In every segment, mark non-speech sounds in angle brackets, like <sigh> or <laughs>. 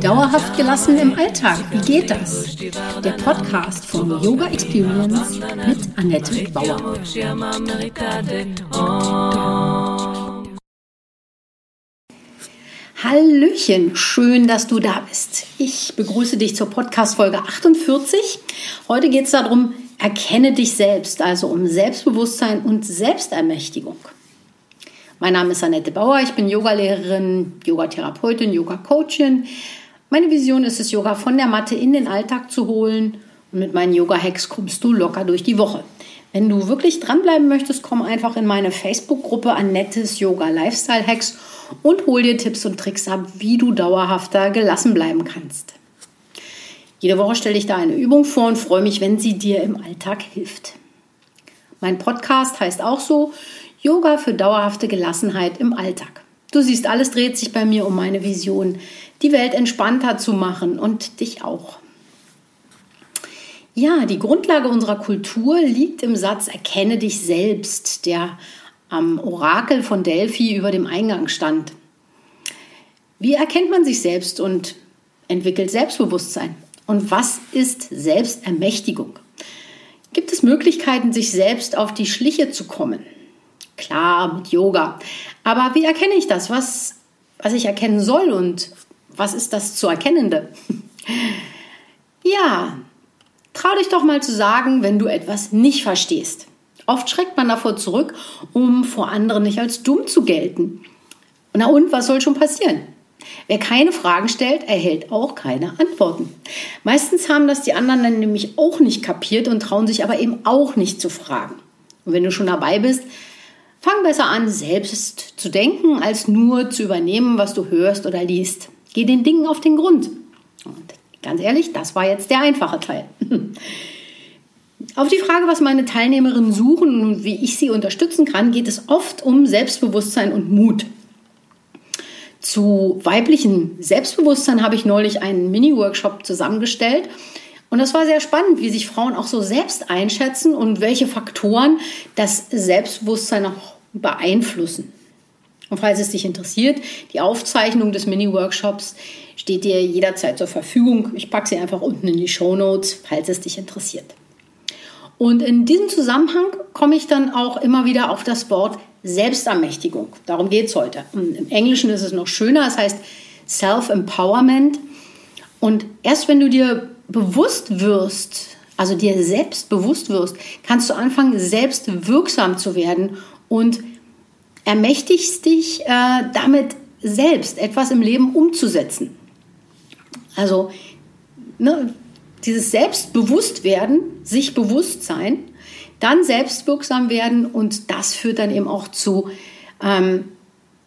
Dauerhaft gelassen im Alltag, wie geht das? Der Podcast von Yoga Experience mit Annette Bauer. Hallöchen, schön, dass du da bist. Ich begrüße dich zur Podcast-Folge 48. Heute geht es darum, erkenne dich selbst, also um Selbstbewusstsein und Selbstermächtigung. Mein Name ist Annette Bauer, ich bin Yogalehrerin, Yogatherapeutin, Yoga-Coachin. Meine Vision ist es, Yoga von der Matte in den Alltag zu holen und mit meinen Yoga-Hacks kommst du locker durch die Woche. Wenn du wirklich dranbleiben möchtest, komm einfach in meine Facebook-Gruppe Annettes Yoga Lifestyle Hacks und hol dir Tipps und Tricks ab, wie du dauerhafter gelassen bleiben kannst. Jede Woche stelle ich da eine Übung vor und freue mich, wenn sie dir im Alltag hilft. Mein Podcast heißt auch so Yoga für dauerhafte Gelassenheit im Alltag. Du siehst, alles dreht sich bei mir um meine Vision, die Welt entspannter zu machen und dich auch. Ja, die Grundlage unserer Kultur liegt im Satz Erkenne dich selbst, der am Orakel von Delphi über dem Eingang stand. Wie erkennt man sich selbst und entwickelt Selbstbewusstsein? Und was ist Selbstermächtigung? Gibt es Möglichkeiten, sich selbst auf die Schliche zu kommen? Klar, mit Yoga. Aber wie erkenne ich das? Was, was ich erkennen soll und was ist das zu Erkennende? <laughs> ja, trau dich doch mal zu sagen, wenn du etwas nicht verstehst. Oft schreckt man davor zurück, um vor anderen nicht als dumm zu gelten. Na und, was soll schon passieren? Wer keine Fragen stellt, erhält auch keine Antworten. Meistens haben das die anderen dann nämlich auch nicht kapiert und trauen sich aber eben auch nicht zu fragen. Und wenn du schon dabei bist, Fang besser an, selbst zu denken, als nur zu übernehmen, was du hörst oder liest. Geh den Dingen auf den Grund. Und ganz ehrlich, das war jetzt der einfache Teil. <laughs> Auf die Frage, was meine Teilnehmerinnen suchen und wie ich sie unterstützen kann, geht es oft um Selbstbewusstsein und Mut. Zu weiblichem Selbstbewusstsein habe ich neulich einen Mini-Workshop zusammengestellt und das war sehr spannend, wie sich Frauen auch so selbst einschätzen und welche Faktoren das Selbstbewusstsein auch beeinflussen. Und falls es dich interessiert, die Aufzeichnung des Mini-Workshops steht dir jederzeit zur Verfügung. Ich packe sie einfach unten in die Show Notes, falls es dich interessiert. Und in diesem Zusammenhang komme ich dann auch immer wieder auf das Wort Selbstermächtigung. Darum geht es heute. Im Englischen ist es noch schöner, es heißt Self-Empowerment. Und erst wenn du dir bewusst wirst, also dir selbst bewusst wirst, kannst du anfangen, selbst wirksam zu werden und ermächtigst dich äh, damit selbst etwas im Leben umzusetzen. Also ne, dieses Selbstbewusstwerden, sich bewusst sein, dann selbstwirksam werden und das führt dann eben auch zu ähm,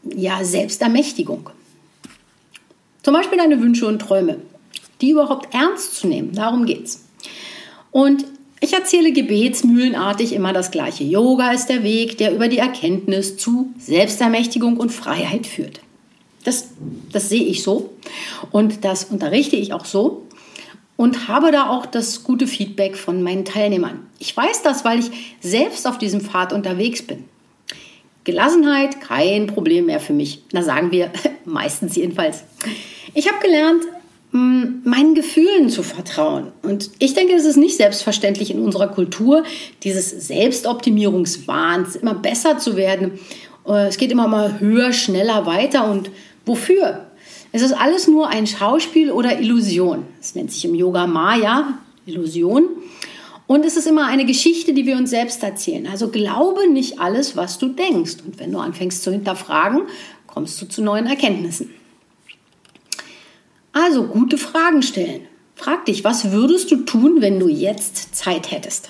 ja, Selbstermächtigung. Zum Beispiel deine Wünsche und Träume die überhaupt ernst zu nehmen. Darum geht's. Und ich erzähle gebetsmühlenartig immer das Gleiche. Yoga ist der Weg, der über die Erkenntnis zu Selbstermächtigung und Freiheit führt. Das, das sehe ich so und das unterrichte ich auch so und habe da auch das gute Feedback von meinen Teilnehmern. Ich weiß das, weil ich selbst auf diesem Pfad unterwegs bin. Gelassenheit, kein Problem mehr für mich. Na sagen wir <laughs> meistens jedenfalls. Ich habe gelernt, meinen Gefühlen zu vertrauen. Und ich denke, es ist nicht selbstverständlich in unserer Kultur, dieses Selbstoptimierungswahns, immer besser zu werden. Äh, es geht immer mal höher, schneller weiter. Und wofür? Es ist alles nur ein Schauspiel oder Illusion. Es nennt sich im Yoga Maya Illusion. Und es ist immer eine Geschichte, die wir uns selbst erzählen. Also glaube nicht alles, was du denkst. Und wenn du anfängst zu hinterfragen, kommst du zu neuen Erkenntnissen. Also gute Fragen stellen. Frag dich, was würdest du tun, wenn du jetzt Zeit hättest?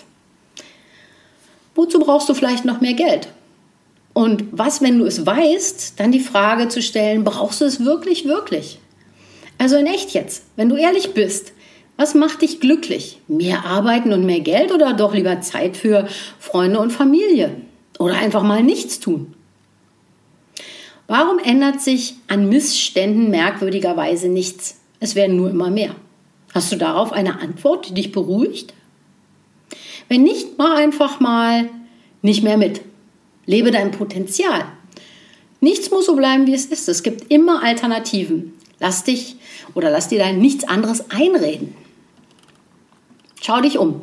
Wozu brauchst du vielleicht noch mehr Geld? Und was, wenn du es weißt, dann die Frage zu stellen, brauchst du es wirklich, wirklich? Also in echt jetzt, wenn du ehrlich bist, was macht dich glücklich? Mehr arbeiten und mehr Geld oder doch lieber Zeit für Freunde und Familie? Oder einfach mal nichts tun? Warum ändert sich an Missständen merkwürdigerweise nichts? Es werden nur immer mehr. Hast du darauf eine Antwort, die dich beruhigt? Wenn nicht, mach einfach mal nicht mehr mit. Lebe dein Potenzial. Nichts muss so bleiben, wie es ist. Es gibt immer Alternativen. Lass dich oder lass dir da nichts anderes einreden. Schau dich um.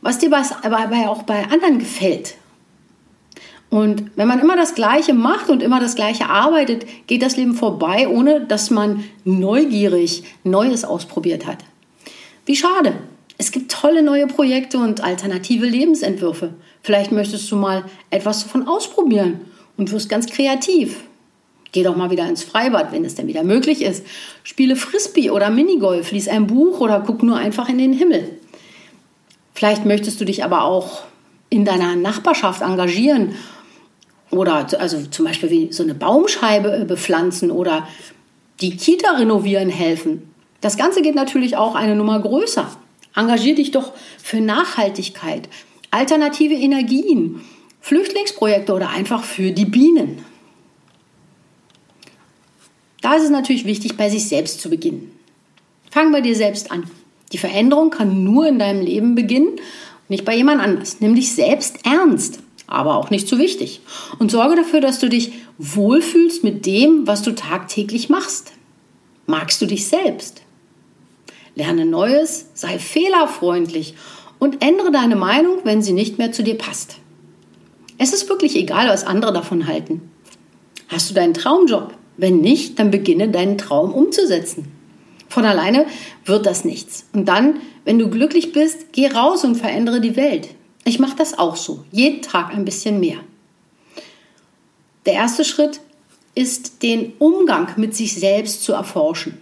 Was dir aber auch bei anderen gefällt. Und wenn man immer das Gleiche macht und immer das Gleiche arbeitet, geht das Leben vorbei, ohne dass man neugierig Neues ausprobiert hat. Wie schade. Es gibt tolle neue Projekte und alternative Lebensentwürfe. Vielleicht möchtest du mal etwas davon ausprobieren und wirst ganz kreativ. Geh doch mal wieder ins Freibad, wenn es denn wieder möglich ist. Spiele Frisbee oder Minigolf, lies ein Buch oder guck nur einfach in den Himmel. Vielleicht möchtest du dich aber auch in deiner Nachbarschaft engagieren oder also zum Beispiel wie so eine Baumscheibe äh, bepflanzen oder die Kita renovieren helfen. Das Ganze geht natürlich auch eine Nummer größer. Engagier dich doch für Nachhaltigkeit, alternative Energien, Flüchtlingsprojekte oder einfach für die Bienen. Da ist es natürlich wichtig, bei sich selbst zu beginnen. Fang bei dir selbst an. Die Veränderung kann nur in deinem Leben beginnen, nicht bei jemand anders. Nimm dich selbst ernst, aber auch nicht zu wichtig. Und sorge dafür, dass du dich wohlfühlst mit dem, was du tagtäglich machst. Magst du dich selbst? Lerne Neues, sei fehlerfreundlich und ändere deine Meinung, wenn sie nicht mehr zu dir passt. Es ist wirklich egal, was andere davon halten. Hast du deinen Traumjob? Wenn nicht, dann beginne deinen Traum umzusetzen. Von alleine wird das nichts. Und dann, wenn du glücklich bist, geh raus und verändere die Welt. Ich mache das auch so, jeden Tag ein bisschen mehr. Der erste Schritt ist, den Umgang mit sich selbst zu erforschen.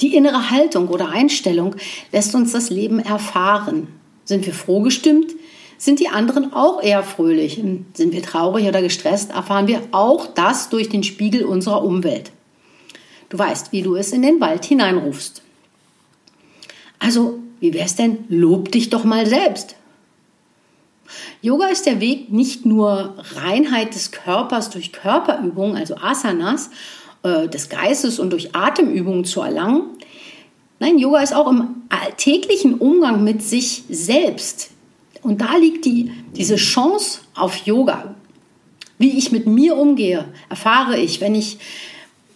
Die innere Haltung oder Einstellung lässt uns das Leben erfahren. Sind wir froh gestimmt? Sind die anderen auch eher fröhlich? Sind wir traurig oder gestresst? Erfahren wir auch das durch den Spiegel unserer Umwelt. Du weißt, wie du es in den Wald hineinrufst. Also, wie wär's denn? Lob dich doch mal selbst. Yoga ist der Weg, nicht nur Reinheit des Körpers durch Körperübungen, also Asanas, äh, des Geistes und durch Atemübungen zu erlangen. Nein, Yoga ist auch im alltäglichen Umgang mit sich selbst. Und da liegt die, diese Chance auf Yoga. Wie ich mit mir umgehe, erfahre ich, wenn ich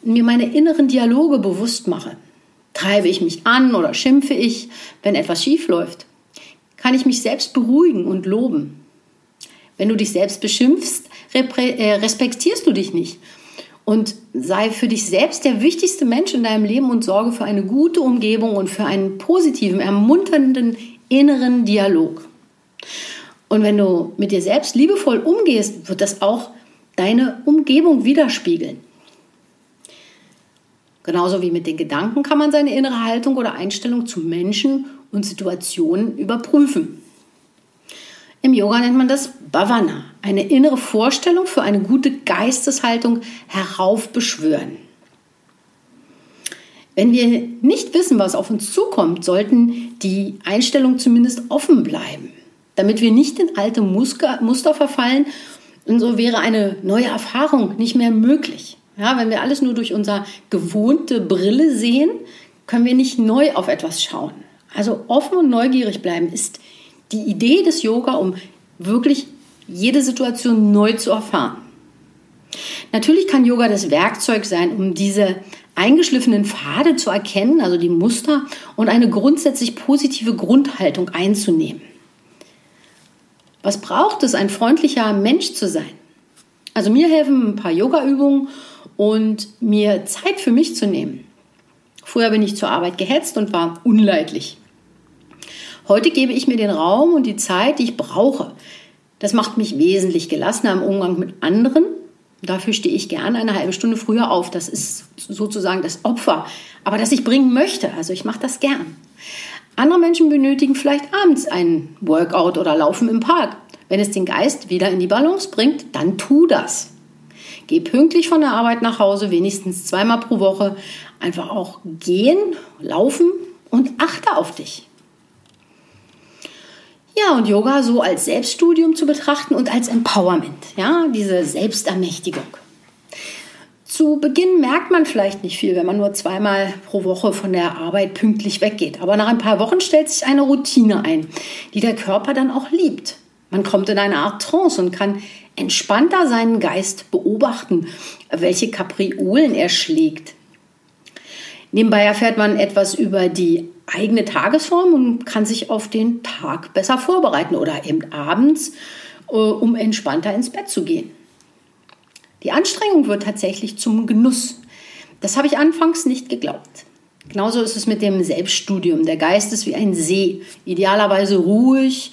mir meine inneren Dialoge bewusst mache. Treibe ich mich an oder schimpfe ich, wenn etwas schief läuft? Kann ich mich selbst beruhigen und loben? Wenn du dich selbst beschimpfst, äh, respektierst du dich nicht und sei für dich selbst der wichtigste Mensch in deinem Leben und sorge für eine gute Umgebung und für einen positiven, ermunternden inneren Dialog. Und wenn du mit dir selbst liebevoll umgehst, wird das auch deine Umgebung widerspiegeln. Genauso wie mit den Gedanken kann man seine innere Haltung oder Einstellung zu Menschen und Situationen überprüfen. Im Yoga nennt man das Bhavana, eine innere Vorstellung für eine gute Geisteshaltung heraufbeschwören. Wenn wir nicht wissen, was auf uns zukommt, sollten die Einstellungen zumindest offen bleiben, damit wir nicht in alte Muster verfallen und so wäre eine neue Erfahrung nicht mehr möglich. Ja, wenn wir alles nur durch unsere gewohnte Brille sehen, können wir nicht neu auf etwas schauen. Also offen und neugierig bleiben ist die Idee des Yoga, um wirklich jede Situation neu zu erfahren. Natürlich kann Yoga das Werkzeug sein, um diese eingeschliffenen Pfade zu erkennen, also die Muster, und eine grundsätzlich positive Grundhaltung einzunehmen. Was braucht es, ein freundlicher Mensch zu sein? Also mir helfen ein paar Yoga-Übungen und mir Zeit für mich zu nehmen. Früher bin ich zur Arbeit gehetzt und war unleidlich. Heute gebe ich mir den Raum und die Zeit, die ich brauche. Das macht mich wesentlich gelassener im Umgang mit anderen. Dafür stehe ich gerne eine halbe Stunde früher auf. Das ist sozusagen das Opfer, aber das ich bringen möchte. Also ich mache das gern. Andere Menschen benötigen vielleicht abends einen Workout oder Laufen im Park. Wenn es den Geist wieder in die Balance bringt, dann tu das. Geh pünktlich von der Arbeit nach Hause, wenigstens zweimal pro Woche. Einfach auch gehen, laufen und achte auf dich. Ja, und Yoga so als Selbststudium zu betrachten und als Empowerment, ja, diese Selbstermächtigung. Zu Beginn merkt man vielleicht nicht viel, wenn man nur zweimal pro Woche von der Arbeit pünktlich weggeht. Aber nach ein paar Wochen stellt sich eine Routine ein, die der Körper dann auch liebt. Man kommt in eine Art Trance und kann entspannter seinen Geist beobachten, welche Kapriolen er schlägt. Nebenbei erfährt man etwas über die eigene Tagesform und kann sich auf den Tag besser vorbereiten oder eben abends, äh, um entspannter ins Bett zu gehen. Die Anstrengung wird tatsächlich zum Genuss. Das habe ich anfangs nicht geglaubt. Genauso ist es mit dem Selbststudium. Der Geist ist wie ein See, idealerweise ruhig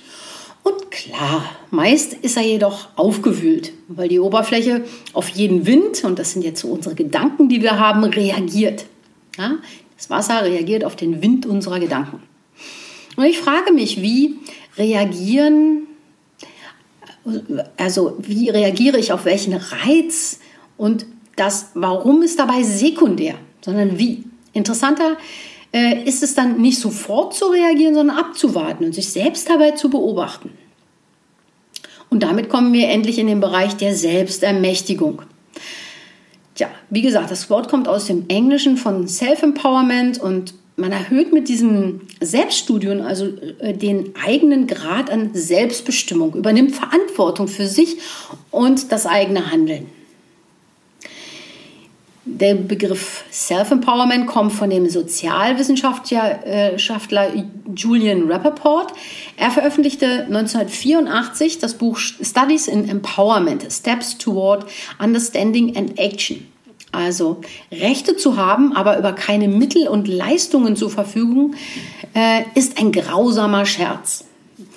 und klar. Meist ist er jedoch aufgewühlt, weil die Oberfläche auf jeden Wind, und das sind jetzt so unsere Gedanken, die wir haben, reagiert. Ja? Das Wasser reagiert auf den Wind unserer Gedanken. Und ich frage mich, wie reagieren, also wie reagiere ich auf welchen Reiz und das Warum ist dabei sekundär, sondern wie. Interessanter äh, ist es dann nicht sofort zu reagieren, sondern abzuwarten und sich selbst dabei zu beobachten. Und damit kommen wir endlich in den Bereich der Selbstermächtigung. Tja, wie gesagt, das Wort kommt aus dem Englischen von Self-Empowerment und man erhöht mit diesem Selbststudium also äh, den eigenen Grad an Selbstbestimmung, übernimmt Verantwortung für sich und das eigene Handeln. Der Begriff Self-Empowerment kommt von dem Sozialwissenschaftler äh, Julian Rappaport. Er veröffentlichte 1984 das Buch Studies in Empowerment, Steps Toward Understanding and Action. Also Rechte zu haben, aber über keine Mittel und Leistungen zur Verfügung, äh, ist ein grausamer Scherz.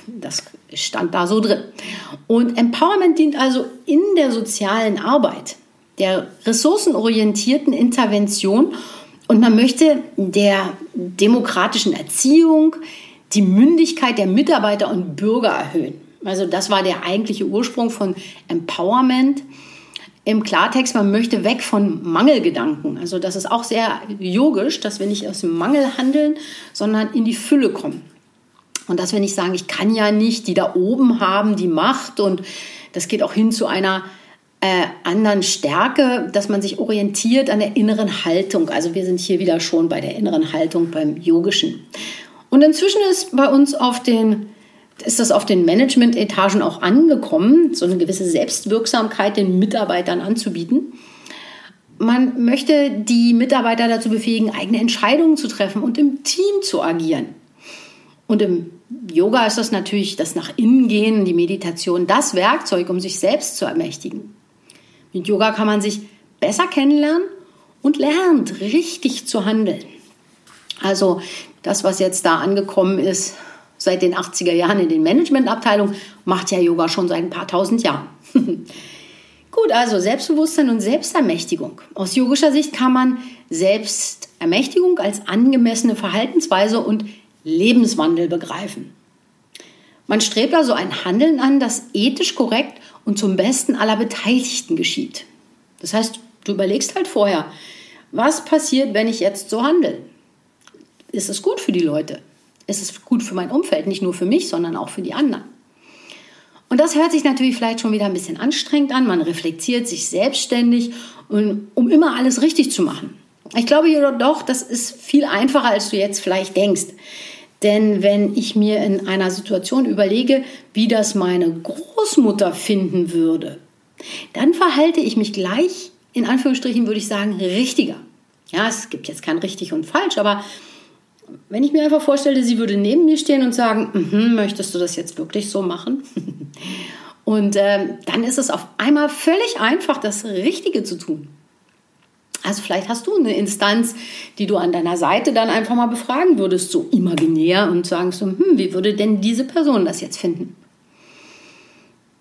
Das stand da so drin. Und Empowerment dient also in der sozialen Arbeit der ressourcenorientierten Intervention und man möchte der demokratischen Erziehung die Mündigkeit der Mitarbeiter und Bürger erhöhen. Also das war der eigentliche Ursprung von Empowerment. Im Klartext, man möchte weg von Mangelgedanken. Also das ist auch sehr yogisch, dass wir nicht aus dem Mangel handeln, sondern in die Fülle kommen. Und dass wir nicht sagen, ich kann ja nicht, die da oben haben die Macht und das geht auch hin zu einer äh, anderen Stärke, dass man sich orientiert an der inneren Haltung. Also wir sind hier wieder schon bei der inneren Haltung beim Yogischen. Und inzwischen ist bei uns auf den ist das auf den Management-Etagen auch angekommen, so eine gewisse Selbstwirksamkeit den Mitarbeitern anzubieten. Man möchte die Mitarbeiter dazu befähigen, eigene Entscheidungen zu treffen und im Team zu agieren. Und im Yoga ist das natürlich das nach innen gehen, die Meditation, das Werkzeug, um sich selbst zu ermächtigen. Mit Yoga kann man sich besser kennenlernen und lernt richtig zu handeln. Also das, was jetzt da angekommen ist seit den 80er Jahren in den Managementabteilungen, macht ja Yoga schon seit ein paar tausend Jahren. <laughs> Gut, also Selbstbewusstsein und Selbstermächtigung. Aus yogischer Sicht kann man Selbstermächtigung als angemessene Verhaltensweise und Lebenswandel begreifen. Man strebt also ein Handeln an, das ethisch korrekt und zum Besten aller Beteiligten geschieht. Das heißt, du überlegst halt vorher, was passiert, wenn ich jetzt so handle? Ist es gut für die Leute? Ist es gut für mein Umfeld? Nicht nur für mich, sondern auch für die anderen. Und das hört sich natürlich vielleicht schon wieder ein bisschen anstrengend an. Man reflektiert sich selbstständig, um immer alles richtig zu machen. Ich glaube jedoch, das ist viel einfacher, als du jetzt vielleicht denkst. Denn wenn ich mir in einer Situation überlege, wie das meine Großmutter finden würde, dann verhalte ich mich gleich, in Anführungsstrichen würde ich sagen, richtiger. Ja, es gibt jetzt kein richtig und falsch, aber wenn ich mir einfach vorstelle, sie würde neben mir stehen und sagen, mm möchtest du das jetzt wirklich so machen? <laughs> und äh, dann ist es auf einmal völlig einfach, das Richtige zu tun. Also vielleicht hast du eine Instanz, die du an deiner Seite dann einfach mal befragen würdest, so imaginär und sagen so, hm, wie würde denn diese Person das jetzt finden?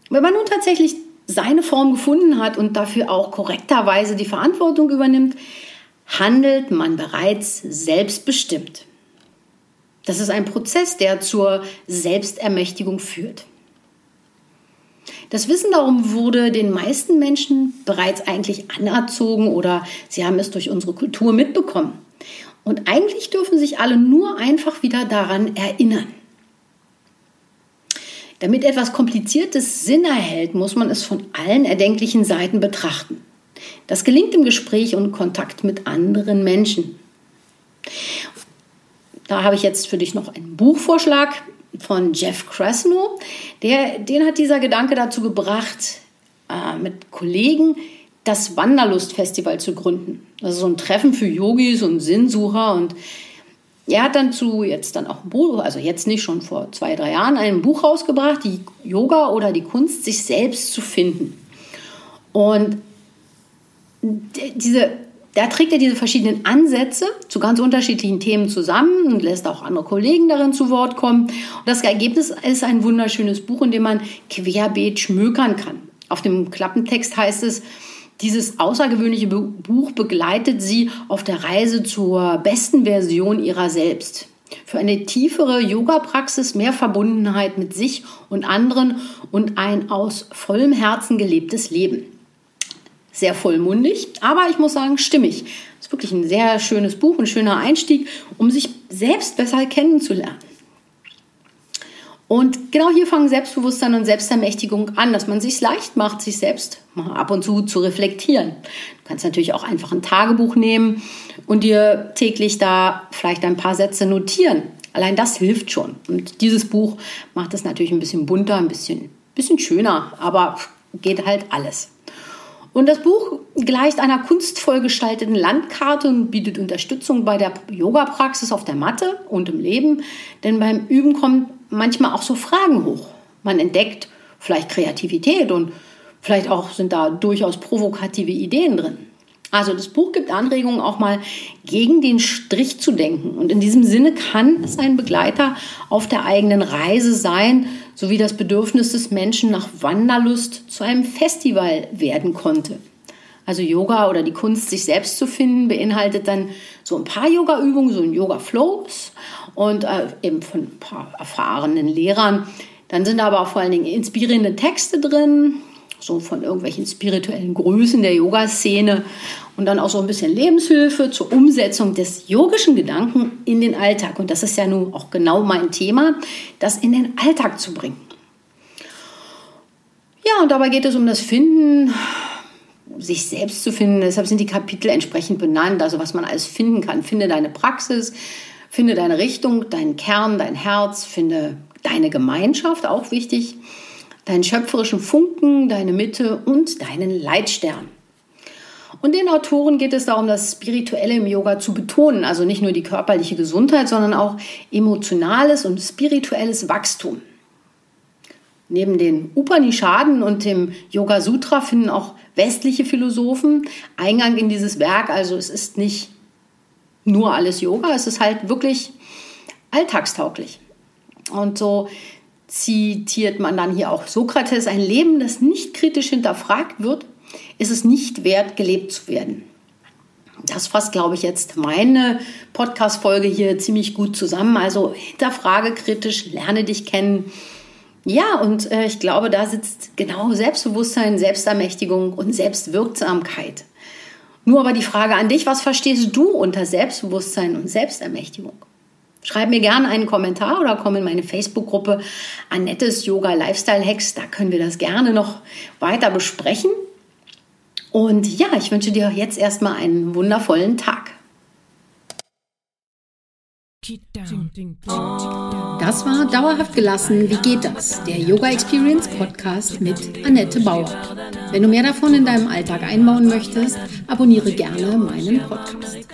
Wenn man nun tatsächlich seine Form gefunden hat und dafür auch korrekterweise die Verantwortung übernimmt, handelt man bereits selbstbestimmt. Das ist ein Prozess, der zur Selbstermächtigung führt. Das Wissen darum wurde den meisten Menschen bereits eigentlich anerzogen oder sie haben es durch unsere Kultur mitbekommen. Und eigentlich dürfen sich alle nur einfach wieder daran erinnern. Damit etwas Kompliziertes Sinn erhält, muss man es von allen erdenklichen Seiten betrachten. Das gelingt im Gespräch und Kontakt mit anderen Menschen. Da habe ich jetzt für dich noch einen Buchvorschlag von Jeff Krasno. Der, den hat dieser Gedanke dazu gebracht, äh, mit Kollegen das Wanderlust-Festival zu gründen. Das ist so ein Treffen für Yogis und Sinnsucher und er hat dann zu jetzt dann auch ein Buch, also jetzt nicht schon vor zwei, drei Jahren, ein Buch rausgebracht, die Yoga oder die Kunst, sich selbst zu finden. Und diese, da trägt er diese verschiedenen Ansätze zu ganz unterschiedlichen Themen zusammen und lässt auch andere Kollegen darin zu Wort kommen. Und das Ergebnis ist ein wunderschönes Buch, in dem man querbeet schmökern kann. Auf dem Klappentext heißt es, dieses außergewöhnliche Buch begleitet sie auf der Reise zur besten Version ihrer selbst. Für eine tiefere Yoga-Praxis, mehr Verbundenheit mit sich und anderen und ein aus vollem Herzen gelebtes Leben. Sehr vollmundig, aber ich muss sagen, stimmig. Ist wirklich ein sehr schönes Buch, ein schöner Einstieg, um sich selbst besser kennenzulernen. Und genau hier fangen Selbstbewusstsein und Selbstermächtigung an, dass man sich leicht macht, sich selbst ab und zu zu reflektieren. Du kannst natürlich auch einfach ein Tagebuch nehmen und dir täglich da vielleicht ein paar Sätze notieren. Allein das hilft schon. Und dieses Buch macht es natürlich ein bisschen bunter, ein bisschen, bisschen schöner, aber geht halt alles. Und das Buch gleicht einer kunstvoll gestalteten Landkarte und bietet Unterstützung bei der Yoga-Praxis auf der Matte und im Leben. Denn beim Üben kommt manchmal auch so Fragen hoch. Man entdeckt vielleicht Kreativität und vielleicht auch sind da durchaus provokative Ideen drin. Also das Buch gibt Anregungen, auch mal gegen den Strich zu denken. Und in diesem Sinne kann es ein Begleiter auf der eigenen Reise sein, sowie das Bedürfnis des Menschen nach Wanderlust zu einem Festival werden konnte. Also Yoga oder die Kunst, sich selbst zu finden, beinhaltet dann so ein paar Yoga-Übungen, so ein Yoga-Flows und äh, eben von ein paar erfahrenen Lehrern. Dann sind aber vor allen Dingen inspirierende Texte drin, so von irgendwelchen spirituellen Größen der Yoga-Szene und dann auch so ein bisschen Lebenshilfe zur Umsetzung des yogischen Gedanken in den Alltag. Und das ist ja nun auch genau mein Thema, das in den Alltag zu bringen. Ja, und dabei geht es um das Finden sich selbst zu finden. Deshalb sind die Kapitel entsprechend benannt, also was man alles finden kann. Finde deine Praxis, finde deine Richtung, deinen Kern, dein Herz, finde deine Gemeinschaft, auch wichtig, deinen schöpferischen Funken, deine Mitte und deinen Leitstern. Und den Autoren geht es darum, das Spirituelle im Yoga zu betonen, also nicht nur die körperliche Gesundheit, sondern auch emotionales und spirituelles Wachstum. Neben den Upanishaden und dem Yoga Sutra finden auch westliche Philosophen Eingang in dieses Werk. Also es ist nicht nur alles Yoga, es ist halt wirklich alltagstauglich. Und so zitiert man dann hier auch Sokrates, ein Leben, das nicht kritisch hinterfragt wird, ist es nicht wert, gelebt zu werden. Das fasst, glaube ich, jetzt meine Podcast-Folge hier ziemlich gut zusammen. Also hinterfrage kritisch, lerne dich kennen, ja, und äh, ich glaube, da sitzt genau Selbstbewusstsein, Selbstermächtigung und Selbstwirksamkeit. Nur aber die Frage an dich, was verstehst du unter Selbstbewusstsein und Selbstermächtigung? Schreib mir gerne einen Kommentar oder komm in meine Facebook-Gruppe Annettes Yoga Lifestyle Hacks. Da können wir das gerne noch weiter besprechen. Und ja, ich wünsche dir jetzt erstmal einen wundervollen Tag. Das war Dauerhaft gelassen. Wie geht das? Der Yoga Experience Podcast mit Annette Bauer. Wenn du mehr davon in deinem Alltag einbauen möchtest, abonniere gerne meinen Podcast.